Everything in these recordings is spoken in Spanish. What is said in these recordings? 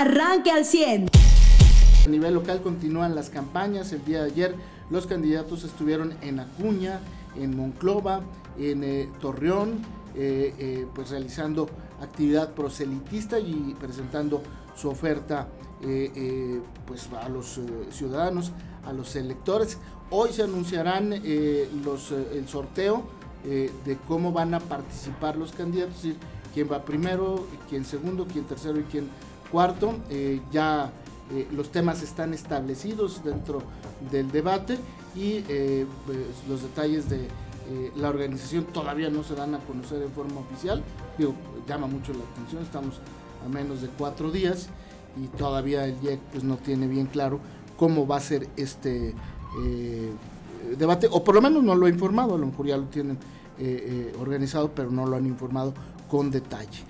arranque al 100. A nivel local continúan las campañas. El día de ayer los candidatos estuvieron en Acuña, en Monclova, en eh, Torreón, eh, eh, pues realizando actividad proselitista y presentando su oferta pues a los ciudadanos, a los electores. Hoy se anunciarán los, el sorteo de cómo van a participar los candidatos, es decir, quién va primero, quién segundo, quién tercero y quién cuarto. ya los temas están establecidos dentro del debate y pues, los detalles de eh, la organización todavía no se dan a conocer en forma oficial. Digo, llama mucho la atención, estamos a menos de cuatro días y todavía el IEC pues, no tiene bien claro cómo va a ser este eh, debate, o por lo menos no lo ha informado, a lo mejor ya lo tienen eh, organizado, pero no lo han informado con detalle.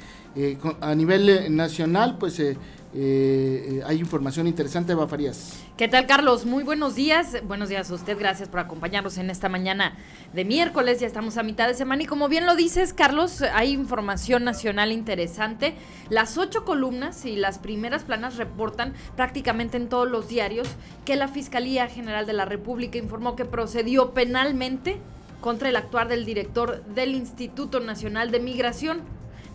a nivel nacional, pues eh, eh, hay información interesante, Eva Farías. ¿Qué tal, Carlos? Muy buenos días. Buenos días a usted. Gracias por acompañarnos en esta mañana de miércoles. Ya estamos a mitad de semana y como bien lo dices, Carlos, hay información nacional interesante. Las ocho columnas y las primeras planas reportan prácticamente en todos los diarios que la Fiscalía General de la República informó que procedió penalmente contra el actuar del director del Instituto Nacional de Migración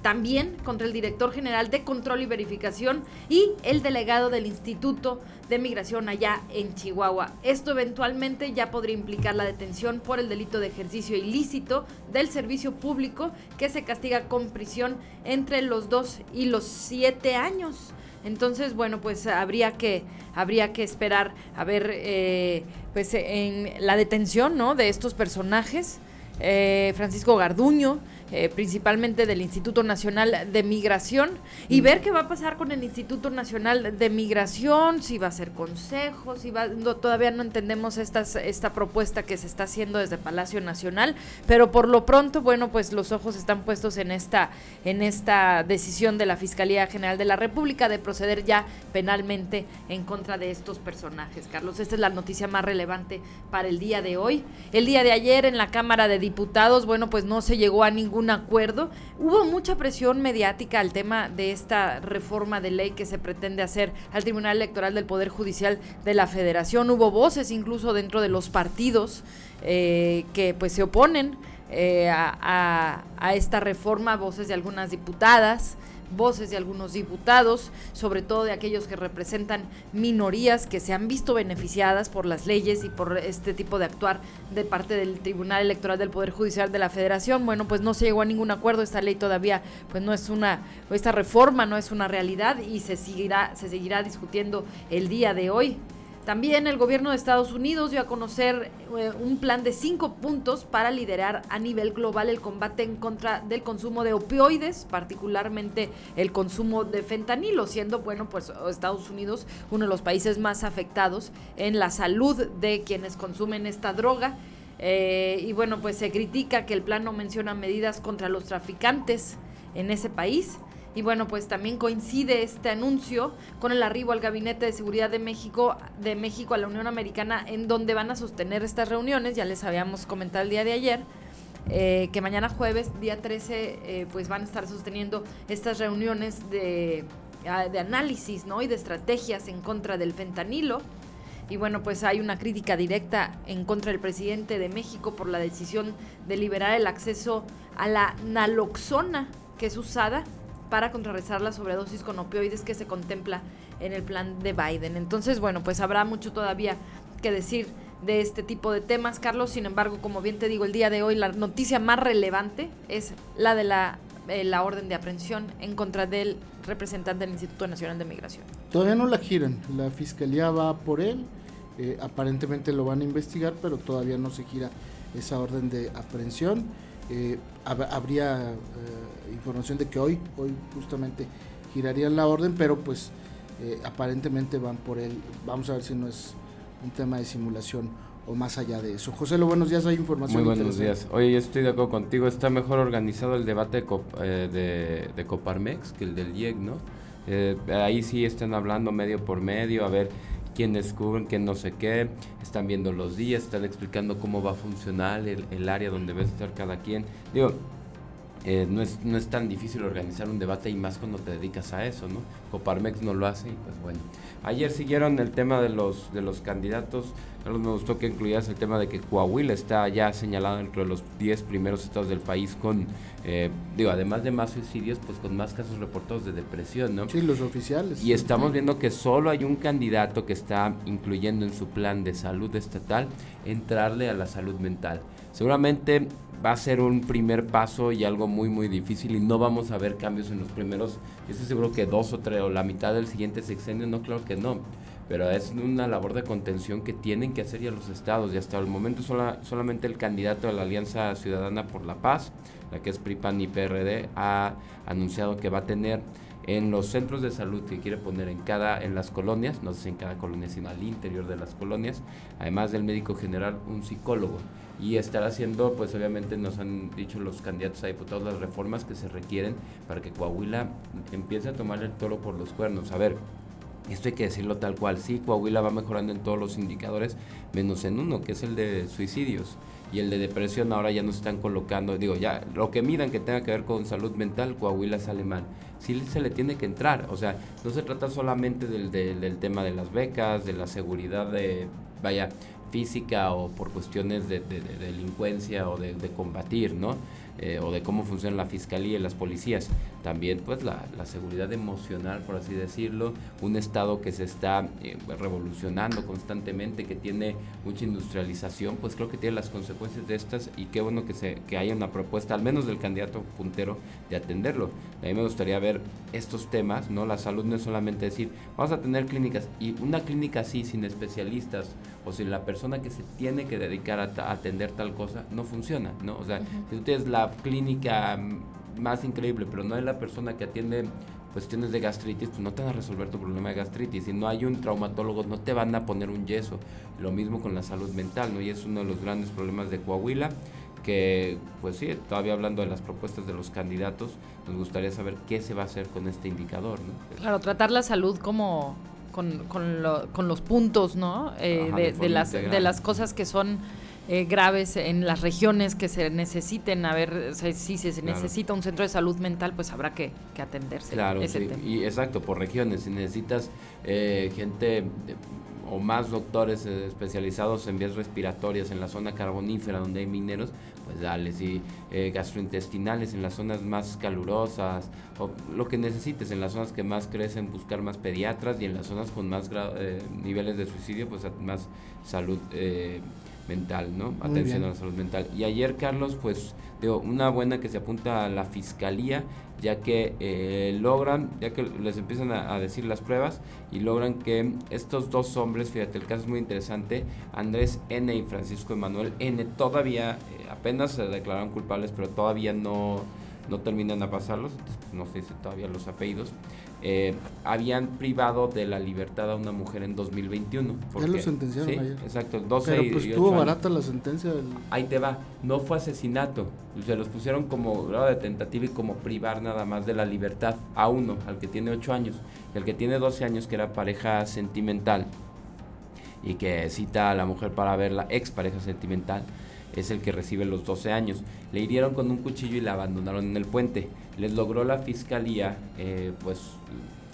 también contra el director general de control y verificación y el delegado del Instituto de Migración allá en Chihuahua. Esto eventualmente ya podría implicar la detención por el delito de ejercicio ilícito del servicio público que se castiga con prisión entre los dos y los siete años. Entonces, bueno, pues habría que, habría que esperar a ver eh, pues en la detención ¿no? de estos personajes. Eh, Francisco Garduño, eh, principalmente del Instituto Nacional de Migración, y ver qué va a pasar con el Instituto Nacional de Migración, si va a ser consejo, si va, todavía no entendemos estas, esta propuesta que se está haciendo desde Palacio Nacional, pero por lo pronto, bueno, pues los ojos están puestos en esta, en esta decisión de la Fiscalía General de la República de proceder ya penalmente en contra de estos personajes. Carlos, esta es la noticia más relevante para el día de hoy. El día de ayer en la Cámara de Diputados, bueno, pues no se llegó a ningún un acuerdo. Hubo mucha presión mediática al tema de esta reforma de ley que se pretende hacer al Tribunal Electoral del Poder Judicial de la Federación. Hubo voces incluso dentro de los partidos eh, que pues se oponen eh, a, a esta reforma, voces de algunas diputadas voces de algunos diputados, sobre todo de aquellos que representan minorías que se han visto beneficiadas por las leyes y por este tipo de actuar de parte del Tribunal Electoral del Poder Judicial de la Federación. Bueno, pues no se llegó a ningún acuerdo, esta ley todavía pues no es una esta reforma no es una realidad y se seguirá se seguirá discutiendo el día de hoy. También el gobierno de Estados Unidos dio a conocer eh, un plan de cinco puntos para liderar a nivel global el combate en contra del consumo de opioides, particularmente el consumo de fentanilo, siendo, bueno, pues Estados Unidos uno de los países más afectados en la salud de quienes consumen esta droga. Eh, y bueno, pues se critica que el plan no menciona medidas contra los traficantes en ese país. Y bueno, pues también coincide este anuncio con el arribo al Gabinete de Seguridad de México, de México a la Unión Americana, en donde van a sostener estas reuniones, ya les habíamos comentado el día de ayer, eh, que mañana jueves, día 13, eh, pues van a estar sosteniendo estas reuniones de, ah, de análisis ¿no? y de estrategias en contra del fentanilo. Y bueno, pues hay una crítica directa en contra del presidente de México por la decisión de liberar el acceso a la naloxona, que es usada para contrarrestar la sobredosis con opioides que se contempla en el plan de Biden. Entonces, bueno, pues habrá mucho todavía que decir de este tipo de temas, Carlos. Sin embargo, como bien te digo, el día de hoy la noticia más relevante es la de la, eh, orden de aprehensión en contra del representante del Instituto Nacional de Migración. Todavía no la giran, la fiscalía va por él, eh, aparentemente lo van a investigar, pero todavía no se gira esa orden de aprehensión. Eh, habría información de que hoy, hoy justamente girarían la orden, pero pues eh, aparentemente van por él. Vamos a ver si no es un tema de simulación o más allá de eso. José, lo buenos días, hay información. Muy buenos días. Oye, yo estoy de acuerdo contigo, está mejor organizado el debate de, eh, de, Coparmex que el del IEC, ¿no? Eh, ahí sí están hablando medio por medio, a ver quién descubren, quién no sé qué, están viendo los días, están explicando cómo va a funcionar el, el área donde va a estar cada quien. Digo, eh, no, es, no es tan difícil organizar un debate y más cuando te dedicas a eso, ¿no? Coparmex no lo hace y pues bueno. Ayer siguieron el tema de los, de los candidatos. Carlos, me gustó que incluías el tema de que Coahuila está ya señalado dentro de los 10 primeros estados del país con, eh, digo, además de más suicidios, pues con más casos reportados de depresión, ¿no? Sí, los oficiales. Y estamos viendo que solo hay un candidato que está incluyendo en su plan de salud estatal entrarle a la salud mental. Seguramente va a ser un primer paso y algo muy muy difícil y no vamos a ver cambios en los primeros, yo estoy seguro que dos o tres o la mitad del siguiente sexenio, no claro que no, pero es una labor de contención que tienen que hacer ya los estados y hasta el momento solamente el candidato de la Alianza Ciudadana por la Paz, la que es PRIPAN y PRD, ha anunciado que va a tener en los centros de salud que quiere poner en cada en las colonias, no sé en cada colonia, sino al interior de las colonias, además del médico general, un psicólogo y estar haciendo, pues obviamente nos han dicho los candidatos a diputados las reformas que se requieren para que Coahuila empiece a tomar el toro por los cuernos. A ver, esto hay que decirlo tal cual, sí, Coahuila va mejorando en todos los indicadores, menos en uno, que es el de suicidios. Y el de depresión ahora ya nos están colocando, digo, ya, lo que midan que tenga que ver con salud mental, Coahuila sale mal. Sí se le tiene que entrar, o sea, no se trata solamente del, del, del tema de las becas, de la seguridad de, vaya, física o por cuestiones de, delincuencia o de, combatir, ¿no? Eh, o de cómo funciona la fiscalía y las policías. También, pues, la, seguridad emocional, por así decirlo, un Estado que se está eh, revolucionando constantemente, que tiene mucha industrialización, pues creo que tiene las consecuencias de estas y qué bueno que, se, que haya una propuesta, al menos del candidato puntero, de atenderlo. A mí me gustaría ver estos temas, ¿no? La salud no es solamente decir, vamos a tener clínicas, y una clínica así, sin especialistas, o si la persona que se tiene que dedicar a, atender tal cosa no funciona, ¿no? O sea, si tú tienes la clínica más increíble, pero no es la persona que atiende cuestiones de gastritis, pues no te van a resolver tu problema de gastritis. Si no hay un traumatólogo, no te van a poner un yeso. Lo mismo con la salud mental, ¿no? Y es uno de los grandes problemas de Coahuila, que, pues sí, todavía hablando de las propuestas de los candidatos, nos gustaría saber qué se va a hacer con este indicador, ¿no? Claro, tratar la salud como con, con, lo, con los puntos, ¿no? Eh, de, las, de las cosas que son eh, graves en las regiones que se necesiten. A ver, si se necesita un centro de salud mental, pues habrá que, que atenderse. Claro, sí. Y exacto, por regiones. Si necesitas eh, gente o más doctores especializados en vías respiratorias en la zona carbonífera donde hay mineros, pues dale, si eh, gastrointestinales en las zonas más calurosas, o lo que necesites, en las zonas que más crecen, buscar más pediatras y en las zonas con más eh, niveles de suicidio, pues más salud eh, mental, ¿no? Atención a la salud mental. Y ayer, Carlos, pues, digo, una buena que se apunta a la fiscalía, ya que eh, logran, ya que les empiezan a, decir las pruebas y logran que estos dos hombres, fíjate, el caso es muy interesante, Andrés N. y Francisco Emanuel N. todavía eh, apenas se declararon culpables, pero todavía no, no terminan a pasarlos, no sé si todavía los apellidos. Eh, habían privado de la libertad a una mujer en 2021. ya lo sentenciaron ayer. Exacto, 12 Pero pues estuvo barata la sentencia. Ahí te va, no fue asesinato, se los pusieron como grado de tentativa y como privar nada más de la libertad a uno, al que tiene 8 años, y al que tiene 12 años, que era pareja sentimental, y que cita a la mujer para ver la ex pareja sentimental, es el que recibe los 12 años. Le hirieron con un cuchillo y la abandonaron en el puente. Les logró la fiscalía, eh, pues,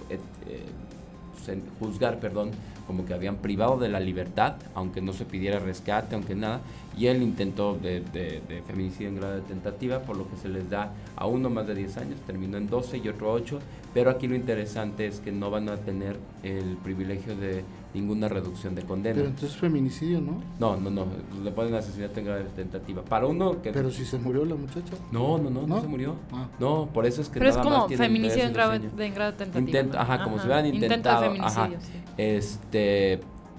eh, eh, juzgar, perdón, como que habían privado de la libertad, aunque no se pidiera rescate, aunque nada, y él intentó de, de, feminicidio en grado de tentativa, por lo que se les da a uno más de 10 años, terminó en 12 y otro 8, pero aquí lo interesante es que no van a tener el privilegio de ninguna reducción de condena. Pero entonces feminicidio, ¿no? No, no, no, le ponen asesinato en grado de tentativa. Para uno que... Pero si se murió la muchacha. No, no, no, no, se murió. Ah. No, por eso es que... Pero es como feminicidio en grado, de, grado de tentativa. ajá, como si hubieran intentado. Intento de feminicidio, sí. Este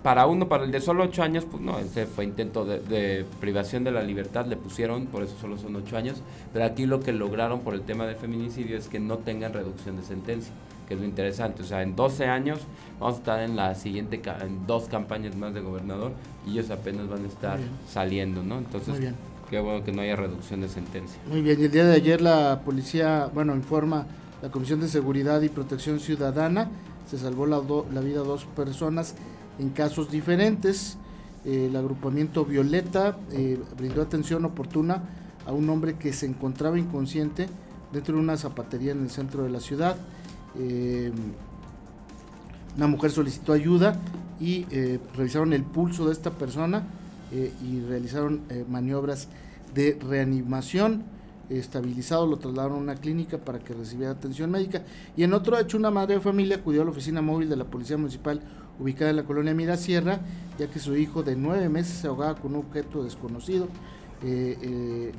para uno, para el de solo 8 años, pues no, ese fue intento de, privación de la libertad, le pusieron, por eso solo son 8 años, pero aquí lo que lograron por el tema del feminicidio es que no tengan reducción de sentencia, que es lo interesante, o sea, en 12 años vamos a estar en la siguiente, en dos campañas más de gobernador y ellos apenas van a estar saliendo, ¿no? Entonces, qué bueno que no haya reducción de sentencia. Muy bien, y el día de ayer la policía, bueno, informa la Comisión de Seguridad y Protección Ciudadana, se salvó la, vida de dos personas en casos diferentes. el agrupamiento Violeta eh, brindó atención oportuna a un hombre que se encontraba inconsciente dentro de una zapatería en el centro de la ciudad. Eh, una mujer solicitó ayuda y eh, revisaron el pulso de esta persona eh, y realizaron maniobras de reanimación. Estabilizado, lo trasladaron a una clínica para que recibiera atención médica. Y en otro hecho, una madre de familia acudió a la oficina móvil de la Policía Municipal ubicada en la colonia Mirasierra, ya que su hijo de nueve meses se ahogaba con un objeto desconocido.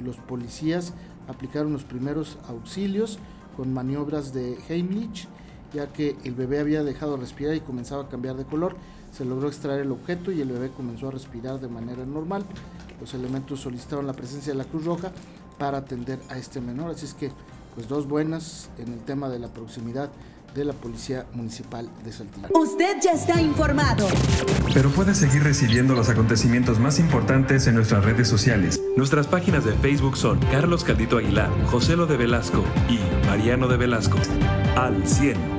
los policías aplicaron los primeros auxilios con maniobras de Heimlich, ya que el bebé había dejado de respirar y comenzaba a cambiar de color. Se logró extraer el objeto y el bebé comenzó a respirar de manera normal. Los elementos solicitaron la presencia de la Cruz Roja para atender a este menor. Así es que, pues dos buenas en el tema de la proximidad de la Policía Municipal de Saltillo. Usted ya está informado. Pero puede seguir recibiendo los acontecimientos más importantes en nuestras redes sociales. Nuestras páginas de Facebook son Carlos Caldito Aguilar, José Lo de Velasco y Mariano de Velasco. Al 100.